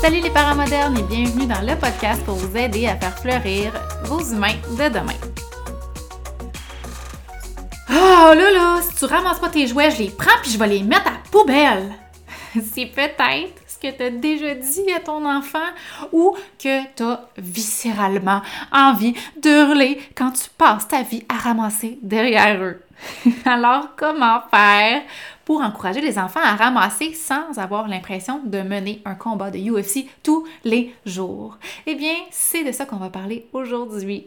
Salut les parents modernes et bienvenue dans le podcast pour vous aider à faire fleurir vos humains de demain. Oh là là, si tu ramasses pas tes jouets, je les prends puis je vais les mettre à poubelle. C'est peut-être que tu as déjà dit à ton enfant ou que tu as viscéralement envie d'hurler quand tu passes ta vie à ramasser derrière eux. Alors, comment faire pour encourager les enfants à ramasser sans avoir l'impression de mener un combat de UFC tous les jours? Eh bien, c'est de ça qu'on va parler aujourd'hui.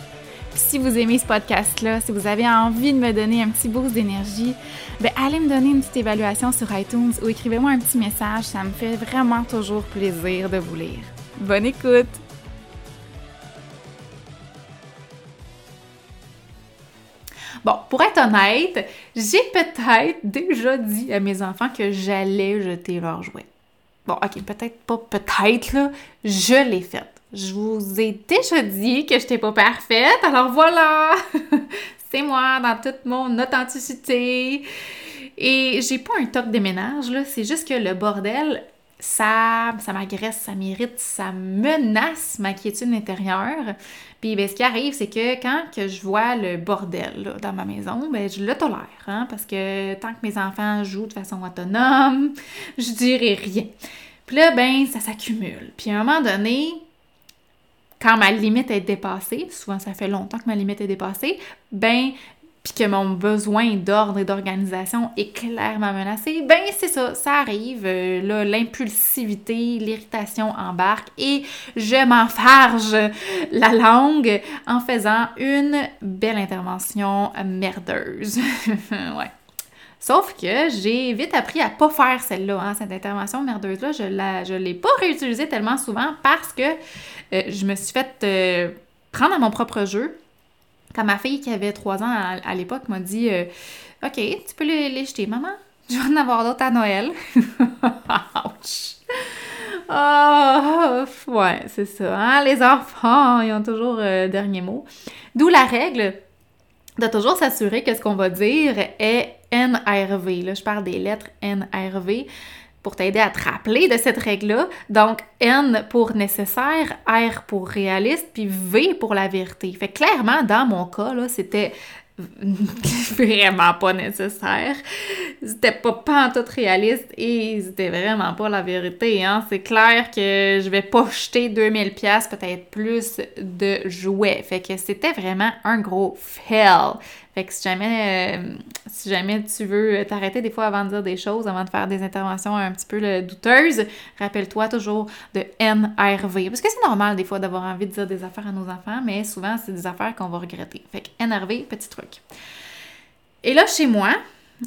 Si vous aimez ce podcast-là, si vous avez envie de me donner un petit boost d'énergie, ben allez me donner une petite évaluation sur iTunes ou écrivez-moi un petit message, ça me fait vraiment toujours plaisir de vous lire. Bonne écoute! Bon, pour être honnête, j'ai peut-être déjà dit à mes enfants que j'allais jeter leurs jouets. Bon, ok, peut-être pas peut-être, là, je l'ai fait. Je vous ai déjà dit que je n'étais pas parfaite, alors voilà! C'est moi dans toute mon authenticité. Et j'ai pas un top de ménage, là, c'est juste que le bordel, ça, ça m'agresse, ça m'irrite, ça menace ma quiétude intérieure. Puis ben, ce qui arrive, c'est que quand que je vois le bordel dans ma maison, ben, je le tolère, hein, parce que tant que mes enfants jouent de façon autonome, je dirais rien. Puis là, ben, ça s'accumule. Puis à un moment donné, quand ma limite est dépassée, souvent ça fait longtemps que ma limite est dépassée, ben puis que mon besoin d'ordre et d'organisation est clairement menacé, ben c'est ça, ça arrive. Euh, là, l'impulsivité, l'irritation embarque et je m'enfarge la langue en faisant une belle intervention merdeuse. ouais. Sauf que j'ai vite appris à pas faire celle-là, hein, cette intervention merdeuse-là. Je ne l'ai pas réutilisée tellement souvent parce que euh, je me suis fait euh, prendre à mon propre jeu quand ma fille qui avait 3 ans à, l'époque m'a dit euh, OK, tu peux les, jeter, maman? Je vais en avoir d'autres à Noël. Ouch! Oh, ouais, c'est ça. Hein? Les enfants, ils ont toujours le dernier mot. D'où la règle de toujours s'assurer que ce qu'on va dire est NRV. Là, je parle des lettres NRV pour t'aider à te rappeler de cette règle-là. Donc, N pour nécessaire, R pour réaliste, puis V pour la vérité. Fait clairement, dans mon cas, là, c'était vraiment pas nécessaire. C'était pas, tout réaliste et c'était vraiment pas la vérité. Hein? C'est clair que je vais pas jeter 2000 pièces peut-être plus de jouets. Fait que c'était vraiment un gros fail. Fait que si jamais, euh, si jamais tu veux t'arrêter des fois avant de dire des choses, avant de faire des interventions un petit peu douteuses, rappelle-toi toujours de NRV. Parce que c'est normal des fois d'avoir envie de dire des affaires à nos enfants, mais souvent c'est des affaires qu'on va regretter. Fait que NRV, petit truc. Et là, chez moi,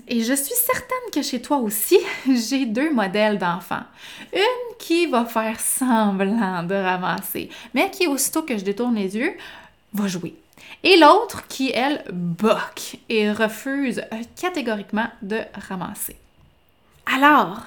et je suis certaine que chez toi aussi, j'ai deux modèles d'enfants. Une qui va faire semblant de ramasser, mais qui, aussitôt que je détourne les yeux, va jouer. Et l'autre qui, elle, boque et refuse catégoriquement de ramasser. Alors,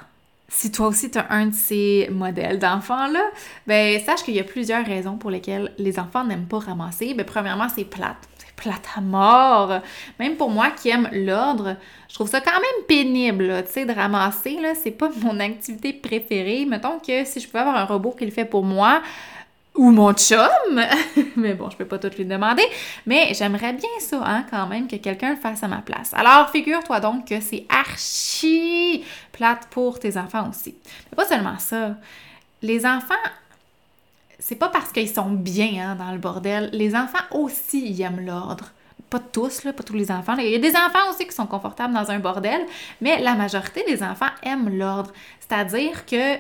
si toi aussi tu as un de ces modèles d'enfants-là, ben sache qu'il y a plusieurs raisons pour lesquelles les enfants n'aiment pas ramasser. Ben premièrement, c'est plate. C'est plate à mort. Même pour moi qui aime l'ordre, je trouve ça quand même pénible, tu sais, de ramasser. C'est pas mon activité préférée. Mettons que si je pouvais avoir un robot qui le fait pour moi, ou mon chum, mais bon, je peux pas tout lui demander, mais j'aimerais bien ça, hein, quand même, que quelqu'un fasse à ma place. Alors, figure-toi donc que c'est archi plate pour tes enfants aussi. Mais pas seulement ça. Les enfants, c'est pas parce qu'ils sont bien hein, dans le bordel. Les enfants aussi, aiment l'ordre. Pas tous, pas tous les enfants. Il y a des enfants aussi qui sont confortables dans un bordel, mais la majorité des enfants aiment l'ordre. C'est-à-dire que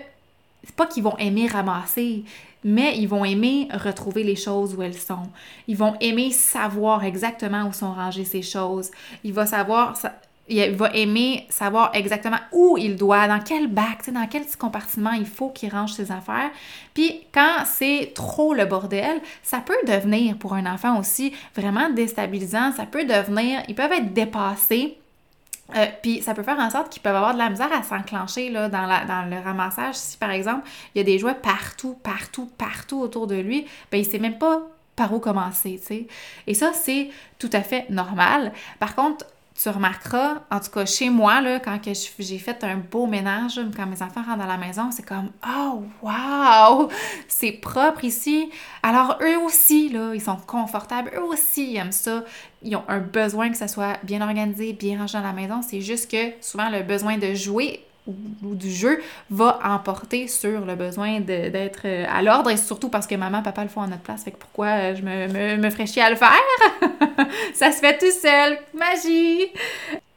c'est pas qu'ils vont aimer ramasser, mais ils vont aimer retrouver les choses où elles sont. Ils vont aimer savoir exactement où sont rangées ces choses. Il va savoir, il va aimer savoir exactement où il doit, dans quel bac, dans quel petit compartiment il faut qu'il range ses affaires. Puis quand c'est trop le bordel, ça peut devenir pour un enfant aussi vraiment déstabilisant. Ça peut devenir, ils peuvent être dépassés euh, puis ça peut faire en sorte qu'ils peuvent avoir de la misère à s'enclencher là, dans, le ramassage. Si par exemple, il y a des jouets partout, partout, partout autour de lui, ben il sait même pas par où commencer, tu sais. Et ça, c'est tout à fait normal. Par contre, tu remarqueras, en tout cas chez moi, là, quand j'ai fait un beau ménage, quand mes enfants rentrent dans la maison, c'est comme Oh wow! C'est propre ici. Alors eux aussi, là, ils sont confortables, eux aussi ils aiment ça. Ils ont un besoin que ça soit bien organisé, bien rangé dans la maison. C'est juste que souvent le besoin de jouer ou, du jeu va emporter sur le besoin d'être euh, à l'ordre et surtout parce que maman, papa le font à notre place. Fait que pourquoi euh, je me, me, me ferais chier à le faire? ça se fait tout seul. Magie!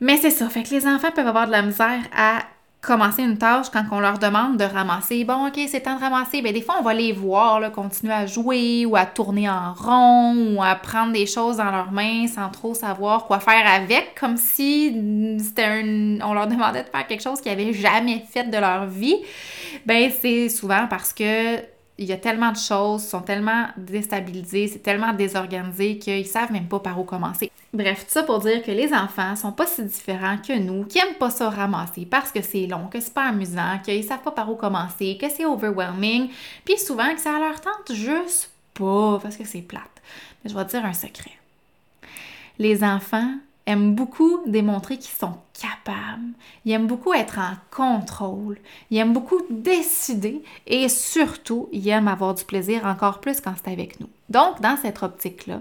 Mais c'est ça. Fait que les enfants peuvent avoir de la misère à commencer une tâche quand on leur demande de ramasser. Bon, OK, c'est temps de ramasser. Bien, des fois, on va les voir continuer à jouer ou à tourner en rond ou à prendre des choses dans leurs mains sans trop savoir quoi faire avec, comme si c'était un... on leur demandait de faire quelque chose qu'ils n'avaient jamais fait de leur vie. Ben, c'est souvent parce que il y a tellement de choses, sont tellement déstabilisés, c'est tellement désorganisé qu'ils savent même pas par où commencer. Bref, tout ça pour dire que les enfants sont pas si différents que nous, qui aiment pas ça ramasser parce que c'est long, que c'est pas amusant, qu'ils savent pas par où commencer, que c'est overwhelming, puis souvent que ça leur tente juste pas parce que c'est plate. Mais je vais te dire un secret. Les enfants aiment beaucoup démontrer qu'ils sont capables. Ils aiment beaucoup être en contrôle. Ils aiment beaucoup décider et surtout, ils aiment avoir du plaisir encore plus quand c'est avec nous. Donc, dans cette optique-là,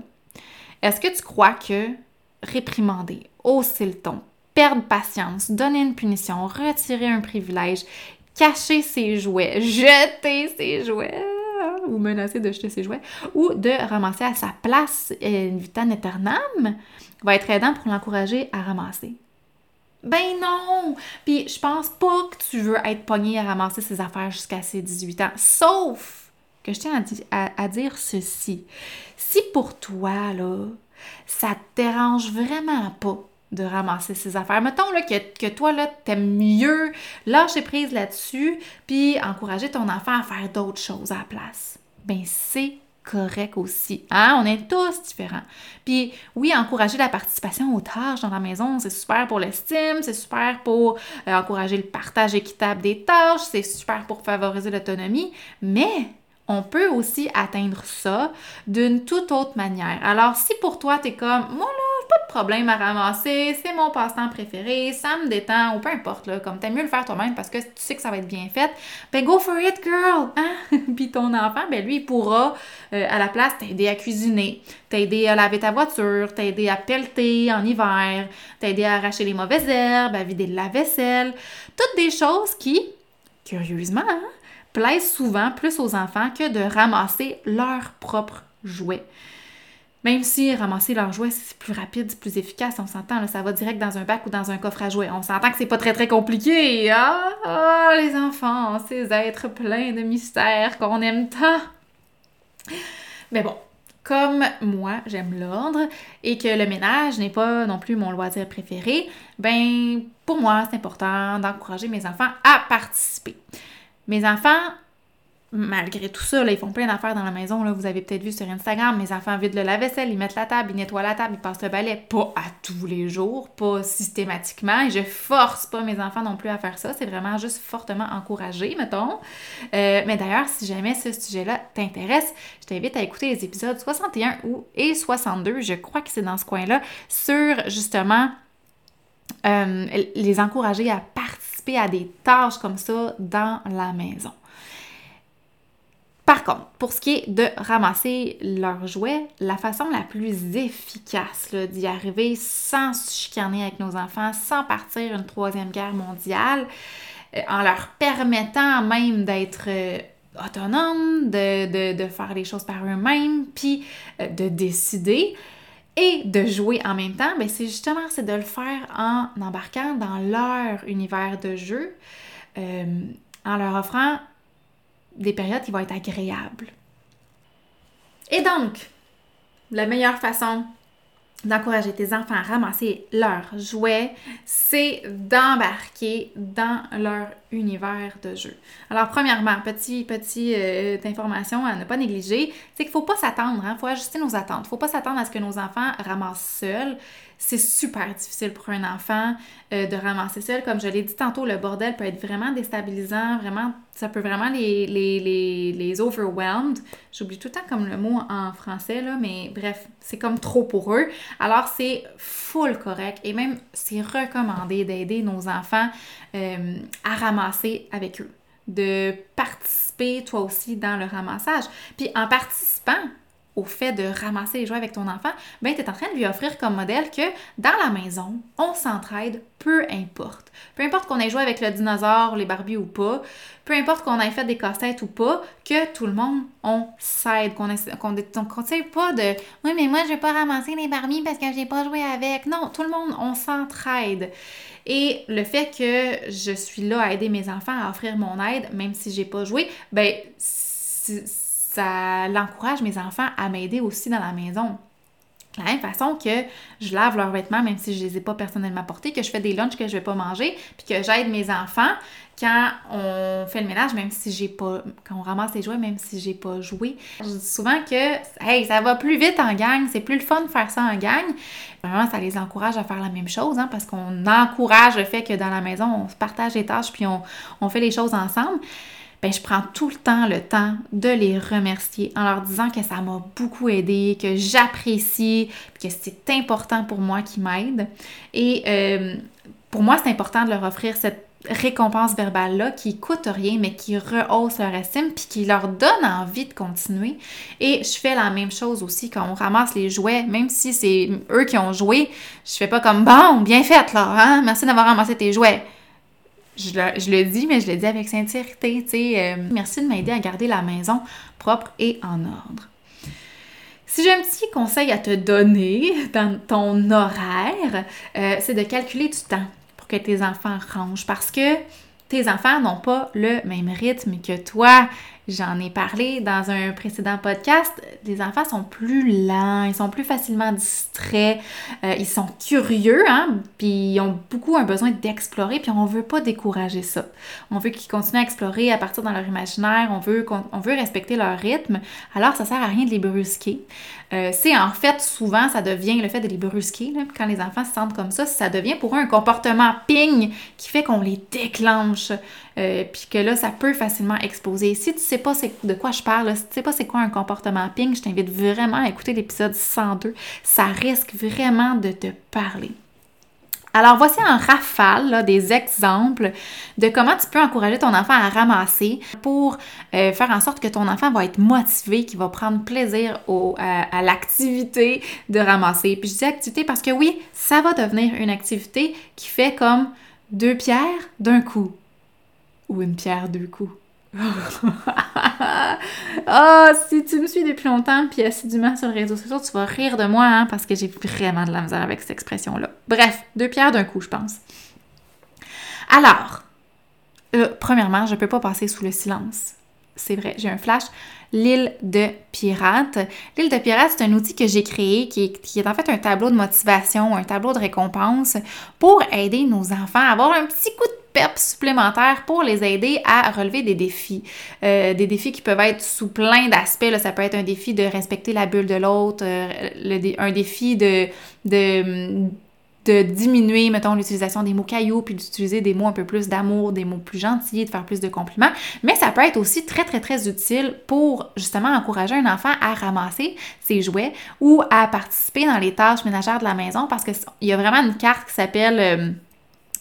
est-ce que tu crois que réprimander, hausser le ton, perdre patience, donner une punition, retirer un privilège, cacher ses jouets, jeter ses jouets, ou menacer de jeter ses jouets, ou de ramasser à sa place une vitam aeternam, va être aidant pour l'encourager à ramasser. Ben non! Puis je pense pas que tu veux être pogné à ramasser ses affaires jusqu'à ses 18 ans. Sauf que je tiens à, dire ceci. Si pour toi, là, ça te dérange vraiment pas de ramasser ses affaires. Mettons là, que, que toi, là, t'aimes mieux lâcher prise là-dessus, puis encourager ton enfant à faire d'autres choses à la place. Ben c'est correct aussi. Hein? On est tous différents. Puis oui, encourager la participation aux tâches dans la maison, c'est super pour l'estime, c'est super pour euh, encourager le partage équitable des tâches, c'est super pour favoriser l'autonomie, mais on peut aussi atteindre ça d'une toute autre manière. Alors si pour toi, tu es comme, moi là, pas de problème à ramasser, c'est mon passe-temps préféré, ça me détend, ou peu importe, là, comme t'aimes mieux le faire toi-même parce que tu sais que ça va être bien fait, ben go for it, girl! Hein? Puis ton enfant, ben lui, il pourra, euh, à la place, t'aider à cuisiner, t'aider à laver ta voiture, t'aider à pelleter en hiver, t'aider à arracher les mauvaises herbes, à vider la vaisselle, toutes des choses qui, curieusement, hein, plaisent souvent plus aux enfants que de ramasser leurs propres jouets. Même si ramasser leurs jouets, c'est plus rapide, c'est plus efficace, on s'entend, ça va direct dans un bac ou dans un coffre à jouets. On s'entend que c'est pas très très compliqué. Ah, ah, les enfants, ces êtres pleins de mystères qu'on aime tant. Mais bon, comme moi, j'aime l'ordre et que le ménage n'est pas non plus mon loisir préféré, ben pour moi, c'est important d'encourager mes enfants à participer. Mes enfants malgré tout ça, ils font plein d'affaires dans la maison. Vous avez peut-être vu sur Instagram, mes enfants vident le lave-vaisselle, ils mettent la table, ils nettoient la table, ils passent le balai. Pas à tous les jours, pas systématiquement. Et je force pas mes enfants non plus à faire ça. C'est vraiment juste fortement encouragé, mettons. Euh, mais d'ailleurs, si jamais ce sujet-là t'intéresse, je t'invite à écouter les épisodes 61 ou, et 62, je crois que c'est dans ce coin-là, sur justement euh, les encourager à à des tâches comme ça dans la maison. Par contre, pour ce qui est de ramasser leurs jouets, la façon la plus efficace d'y arriver sans se chicaner avec nos enfants, sans partir une troisième guerre mondiale, euh, en leur permettant même d'être euh, autonomes, de, faire les choses par eux-mêmes, puis euh, de décider et de jouer en même temps, ben c'est justement c'est de le faire en embarquant dans leur univers de jeu, en leur offrant des périodes qui vont être agréables. Et donc, la meilleure façon d'encourager tes enfants à ramasser leurs jouets, c'est d'embarquer dans leur univers de jeu. Alors, premièrement, petit, petit euh, information à ne pas négliger, c'est qu'il ne faut pas s'attendre, il hein, faut ajuster nos attentes. Il ne faut pas s'attendre à ce que nos enfants ramassent seuls c'est super difficile pour un enfant euh, de ramasser seul. Comme je l'ai dit tantôt, le bordel peut être vraiment déstabilisant, vraiment, ça peut vraiment les, les, les, les overwhelmed. J'oublie tout le temps comme le mot en français, là, mais bref, c'est comme trop pour eux. Alors, c'est full correct et même, c'est recommandé d'aider nos enfants euh, à ramasser avec eux de participer toi aussi dans le ramassage. Puis en participant, au fait de ramasser les jouets avec ton enfant, ben tu es en train de lui offrir comme modèle que dans la maison, on s'entraide, peu importe. Peu importe qu'on ait joué avec le dinosaure, les Barbies ou pas, peu importe qu'on ait fait des cassettes ou pas, que tout le monde, on s'aide, qu'on ne pas de « Oui, mais moi, je vais pas ramasser les Barbies parce que j'ai pas joué avec. » Non, tout le monde, on s'entraide. Et le fait que je suis là à aider mes enfants à offrir mon aide, même si j'ai pas joué, ben ça l'encourage mes enfants à m'aider aussi dans la maison. De la même façon que je lave leurs vêtements, même si je ne les ai pas personnellement portés, que je fais des lunchs que je ne vais pas manger, puis que j'aide mes enfants quand on fait le ménage, même si j'ai pas. quand on ramasse les jouets, même si j'ai pas joué. Je dis souvent que hey, ça va plus vite en gang, c'est plus le fun de faire ça en gang. Vraiment, ça les encourage à faire la même chose, hein, parce qu'on encourage le fait que dans la maison, on se partage les tâches puis on, on fait les choses ensemble ben, je prends tout le temps le temps de les remercier en leur disant que ça m'a beaucoup aidé, que j'apprécie, que c'est important pour moi qu'ils m'aident. Et euh, pour moi, c'est important de leur offrir cette récompense verbale-là qui coûte rien, mais qui rehausse leur estime, puis qui leur donne envie de continuer. Et je fais la même chose aussi quand on ramasse les jouets, même si c'est eux qui ont joué, je fais pas comme bon, bien fait là, hein? merci d'avoir ramassé tes jouets je le, dis, mais je le dis avec sincérité. Euh, merci de m'aider à garder la maison propre et en ordre. Si j'ai un petit conseil à te donner dans ton horaire, euh, c'est de calculer du temps pour que tes enfants rangent parce que tes enfants n'ont pas le même rythme que toi. J'en ai parlé dans un précédent podcast. Les enfants sont plus lents, ils sont plus facilement distraits, euh, ils sont curieux, hein, puis ils ont beaucoup un besoin d'explorer, puis on veut pas décourager ça. On veut qu'ils continuent à explorer à partir dans leur imaginaire, on veut, on veut respecter leur rythme, alors ça sert à rien de les brusquer. Euh, c'est en fait souvent, ça devient le fait de les brusquer, quand les enfants se sentent comme ça, ça devient pour eux un comportement ping qui fait qu'on les déclenche, euh, puis que là, ça peut facilement exploser. Si tu sais pas de quoi je parle, si tu sais pas c'est quoi un comportement ping, je t'invite vraiment à écouter l'épisode 102. Ça risque vraiment de te parler. Alors voici en rafale des exemples de comment tu peux encourager ton enfant à ramasser pour euh, faire en sorte que ton enfant va être motivé, qu'il va prendre plaisir à, l'activité de ramasser. Puis je dis activité parce que oui, ça va devenir une activité qui fait comme deux pierres d'un coup ou une pierre deux coups. oh, si tu me suis depuis longtemps puis assidûment sur les réseaux sociaux, tu vas rire de moi hein, parce que j'ai vraiment de la misère avec cette expression-là. Bref, deux pierres d'un coup, je pense. Alors, euh, premièrement, je ne peux pas passer sous le silence. C'est vrai, j'ai un flash l'île de pirates. L'île de pirates, c'est un outil que j'ai créé qui est, en fait un tableau de motivation, un tableau de récompense pour aider nos enfants à avoir un petit coup de peps supplémentaire pour les aider à relever des défis. Euh, des défis qui peuvent être sous plein d'aspects. Ça peut être un défi de respecter la bulle de l'autre, euh, un défi de diminuer, mettons, l'utilisation des mots cailloux, puis d'utiliser des mots un peu plus d'amour, des mots plus gentils, de faire plus de compliments. Mais ça peut être aussi très, très, très utile pour justement encourager un enfant à ramasser ses jouets ou à participer dans les tâches ménagères de la maison parce qu'il y a vraiment une carte qui s'appelle, euh,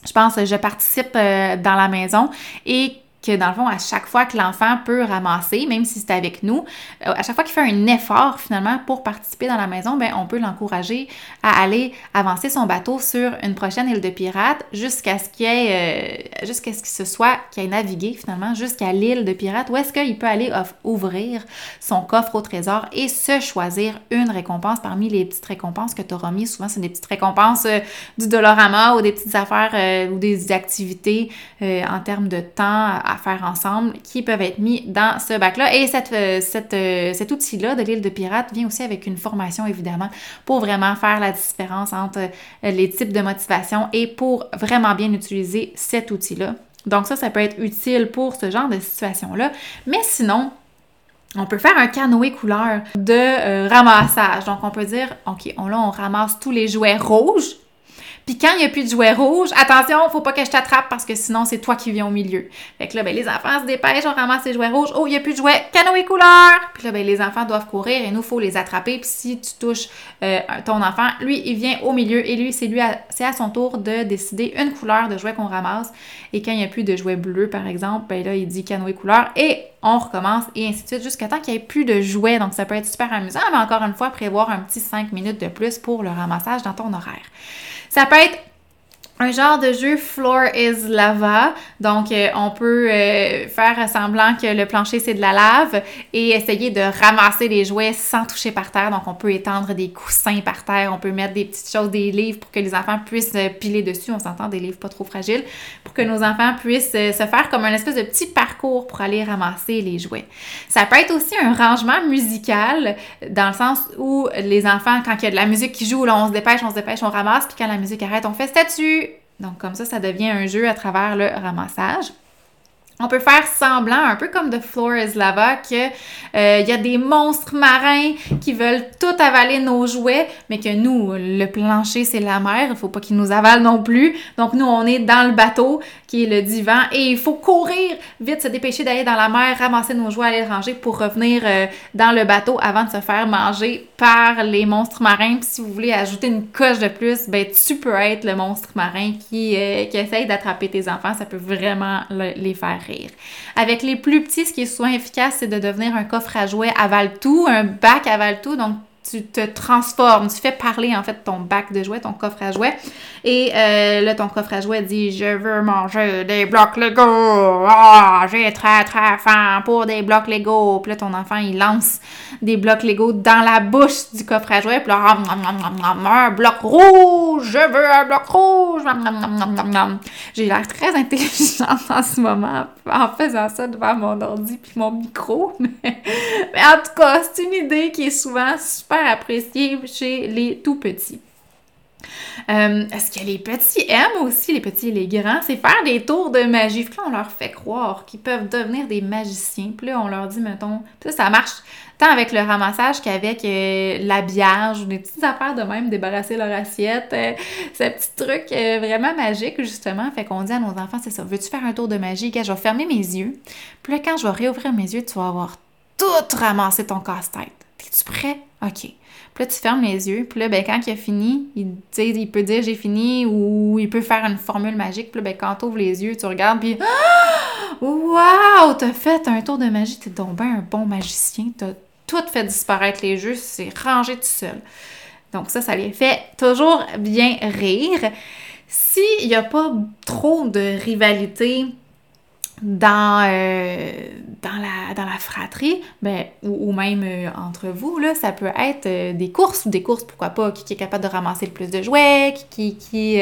je pense, je participe euh, dans la maison et que dans le fond, à chaque fois que l'enfant peut ramasser, même si c'est avec nous, euh, à chaque fois qu'il fait un effort finalement pour participer dans la maison, ben on peut l'encourager à aller avancer son bateau sur une prochaine île de pirates jusqu'à ce qu'il ait, euh, jusqu'à ce qu'il se soit, qu'il ait navigué finalement jusqu'à l'île de pirates, où est-ce qu'il peut aller ouvrir son coffre au trésor et se choisir une récompense parmi les petites récompenses que tu auras mis. Souvent, c'est des petites récompenses euh, du Dolorama ou des petites affaires ou des activités en termes de temps à faire ensemble qui peuvent être mis dans ce bac-là. Et euh, euh, cet outil-là de l'île de pirates vient aussi avec une formation, évidemment, pour vraiment faire la différence entre euh, les types de motivation et pour vraiment bien utiliser cet outil-là. Donc ça, ça peut être utile pour ce genre de situation-là. Mais sinon, on peut faire un canoë couleur de ramassage. Donc, on peut dire, OK, on, là, on ramasse tous les jouets rouges puis quand il n'y a plus de jouets rouges, attention, faut pas que je t'attrape parce que sinon c'est toi qui viens au milieu. Fait que là, ben, les enfants se dépêchent, on ramasse les jouets rouges. Oh, il n'y a plus de jouets, canoë couleur! Puis là, ben, les enfants doivent courir et nous, faut les attraper. Puis si tu touches euh, ton enfant, lui, il vient au milieu et lui, c'est lui, c'est à son tour de décider une couleur de jouet qu'on ramasse. Et quand il n'y a plus de jouets bleus, par exemple, ben là, il dit canoë couleur et on recommence et ainsi de suite jusqu'à temps qu'il n'y ait plus de jouets. Donc, ça peut être super amusant, mais encore une fois, prévoir un petit 5 minutes de plus pour le ramassage dans ton horaire. Ça peut être un genre de jeu floor is lava. Donc, euh, on peut euh, faire semblant que le plancher c'est de la lave et essayer de ramasser les jouets sans toucher par terre. Donc, on peut étendre des coussins par terre, on peut mettre des petites choses, des livres pour que les enfants puissent euh, piler dessus. On s'entend des livres pas trop fragiles pour que nos enfants puissent se faire comme un espèce de petit parcours pour aller ramasser les jouets. Ça peut être aussi un rangement musical dans le sens où les enfants, quand il y a de la musique qui joue, là, on se dépêche, on se dépêche, on ramasse, puis quand la musique arrête, on fait statut donc comme ça, ça devient un jeu à travers le ramassage. On peut faire semblant, un peu comme de Floor is Lava, qu'il euh, y a des monstres marins qui veulent tout avaler nos jouets, mais que nous, le plancher, c'est la mer, il faut pas qu'ils nous avalent non plus. Donc nous, on est dans le bateau, qui est le divan, et il faut courir vite, se dépêcher d'aller dans la mer, ramasser nos jouets, aller ranger pour revenir euh, dans le bateau avant de se faire manger par les monstres marins. Puis si vous voulez ajouter une coche de plus, ben tu peux être le monstre marin qui, euh, qui essaye d'attraper tes enfants. Ça peut vraiment les faire avec les plus petits, ce qui est souvent efficace, c'est de devenir un coffre à jouets avale tout, un bac avale tout. Donc, tu te transformes, tu fais parler en fait ton bac de jouets, ton coffre à jouets. Et euh, là, ton coffre à jouets dit Je veux manger des blocs Lego. Ah, j'ai très très faim pour des blocs Lego. Puis là, ton enfant, il lance des blocs Lego dans la bouche du coffre à jouets. Puis là, un bloc rouge, je veux un bloc rouge. J'ai l'air très intelligente en ce moment en faisant ça devant mon ordi puis mon micro. Mais en tout cas, c'est une idée qui est souvent super appréciée chez les tout petits. Euh, ce que les petits aiment aussi, les petits et les grands, c'est faire des tours de magie. Puis là, on leur fait croire qu'ils peuvent devenir des magiciens. Puis là, on leur dit, mettons, ça, marche tant avec le ramassage qu'avec euh, l'habillage ou des petites affaires de même, débarrasser leur assiette. Euh, ce petit truc vraiment magique, justement. Fait qu'on dit à nos enfants, c'est ça, veux-tu faire un tour de magie? je vais fermer mes yeux. Puis là, quand je vais réouvrir mes yeux, tu vas avoir tout ramassé ton casse-tête. Es-tu prêt? OK. Puis là, tu fermes les yeux. Puis là, ben, quand il a fini, il, il peut dire j'ai fini ou il peut faire une formule magique. Puis là, ben, quand tu ouvres les yeux, tu regardes, puis Waouh! T'as fait un tour de magie. T'es donc un bon magicien. T'as tout fait disparaître les jeux. C'est rangé tout seul. Donc, ça, ça les fait toujours bien rire. S'il n'y a pas trop de rivalité dans, euh, dans la dans la fratrie, ben, ou, même euh, entre vous, là, ça peut être euh, des courses ou des courses, pourquoi pas, qui, est capable de ramasser le plus de jouets, qui, qui,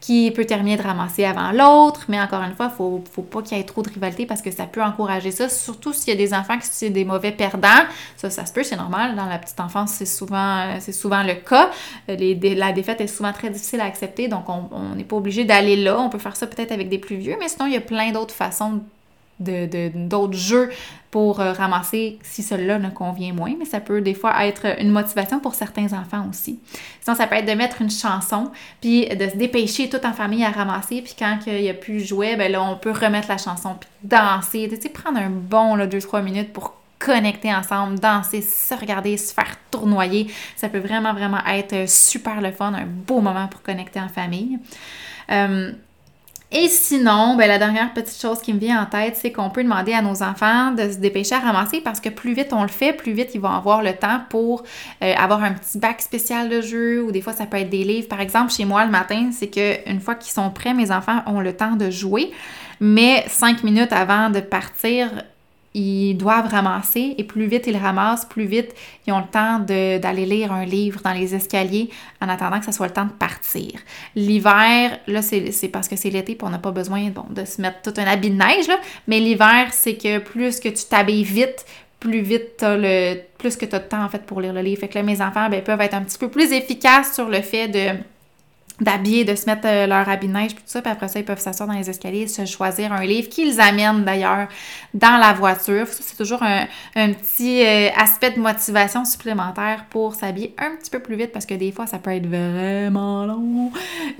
qui peut terminer de ramasser avant l'autre. Mais encore une fois, il faut, faut pas qu'il y ait trop de rivalité parce que ça peut encourager ça, surtout s'il y a des enfants qui sont des mauvais perdants. Ça, ça se peut, c'est normal. Dans la petite enfance, c'est souvent, c'est souvent le cas. Les, la défaite est souvent très difficile à accepter, donc on n'est pas obligé d'aller là. On peut faire ça peut-être avec des plus vieux, mais sinon, il y a plein d'autres façons d'autres jeux pour euh, ramasser si celui-là ne convient moins, mais ça peut des fois être une motivation pour certains enfants aussi. Sinon, ça peut être de mettre une chanson, puis de se dépêcher tout en famille à ramasser, puis quand il n'y a plus de jouets, ben là, on peut remettre la chanson, puis danser, tu sais, prendre un bon 2-3 minutes pour connecter ensemble, danser, se regarder, se faire tournoyer. Ça peut vraiment, vraiment être super le fun, un beau moment pour connecter en famille. Euh, et sinon, ben, la dernière petite chose qui me vient en tête, c'est qu'on peut demander à nos enfants de se dépêcher à ramasser parce que plus vite on le fait, plus vite ils vont avoir le temps pour euh, avoir un petit bac spécial de jeu ou des fois ça peut être des livres. Par exemple, chez moi le matin, c'est que une fois qu'ils sont prêts, mes enfants ont le temps de jouer. Mais cinq minutes avant de partir, ils doivent ramasser et plus vite ils ramassent, plus vite ils ont le temps d'aller lire un livre dans les escaliers en attendant que ce soit le temps de partir. L'hiver, là, c'est parce que c'est l'été et on n'a pas besoin bon, de se mettre tout un habit de neige, là, mais l'hiver, c'est que plus que tu t'habilles vite, plus vite as le plus que tu as de temps en fait pour lire le livre. Fait que là, mes enfants ben, peuvent être un petit peu plus efficaces sur le fait de d'habiller, de se mettre euh, leur habit de neige, tout ça, puis après ça, ils peuvent s'asseoir dans les escaliers, se choisir un livre qu'ils amènent d'ailleurs dans la voiture. Ça, c'est toujours un, petit euh, aspect de motivation supplémentaire pour s'habiller un petit peu plus vite parce que des fois, ça peut être vraiment long.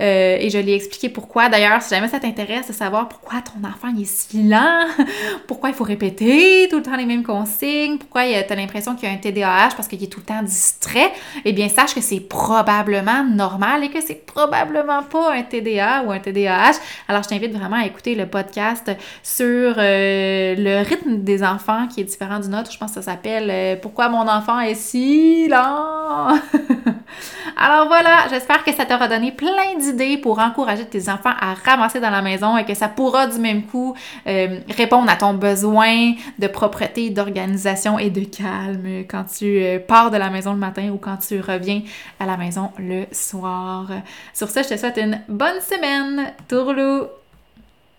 Euh, et je l'ai expliqué pourquoi. D'ailleurs, si jamais ça t'intéresse de savoir pourquoi ton enfant est si lent, pourquoi il faut répéter tout le temps les mêmes consignes, pourquoi tu as l'impression qu'il y a un TDAH parce qu'il est tout le temps distrait, eh bien, sache que c'est probablement normal et que c'est probablement probablement pas un TDA ou un TDAH. Alors, je t'invite vraiment à écouter le podcast sur euh, le rythme des enfants qui est différent du nôtre. Je pense que ça s'appelle euh, Pourquoi mon enfant est si lent? Alors voilà, j'espère que ça t'aura donné plein d'idées pour encourager tes enfants à ramasser dans la maison et que ça pourra du même coup euh, répondre à ton besoin de propreté, d'organisation et de calme quand tu pars de la maison le matin ou quand tu reviens à la maison le soir. Sur ce, je te souhaite une bonne semaine. Tourlou!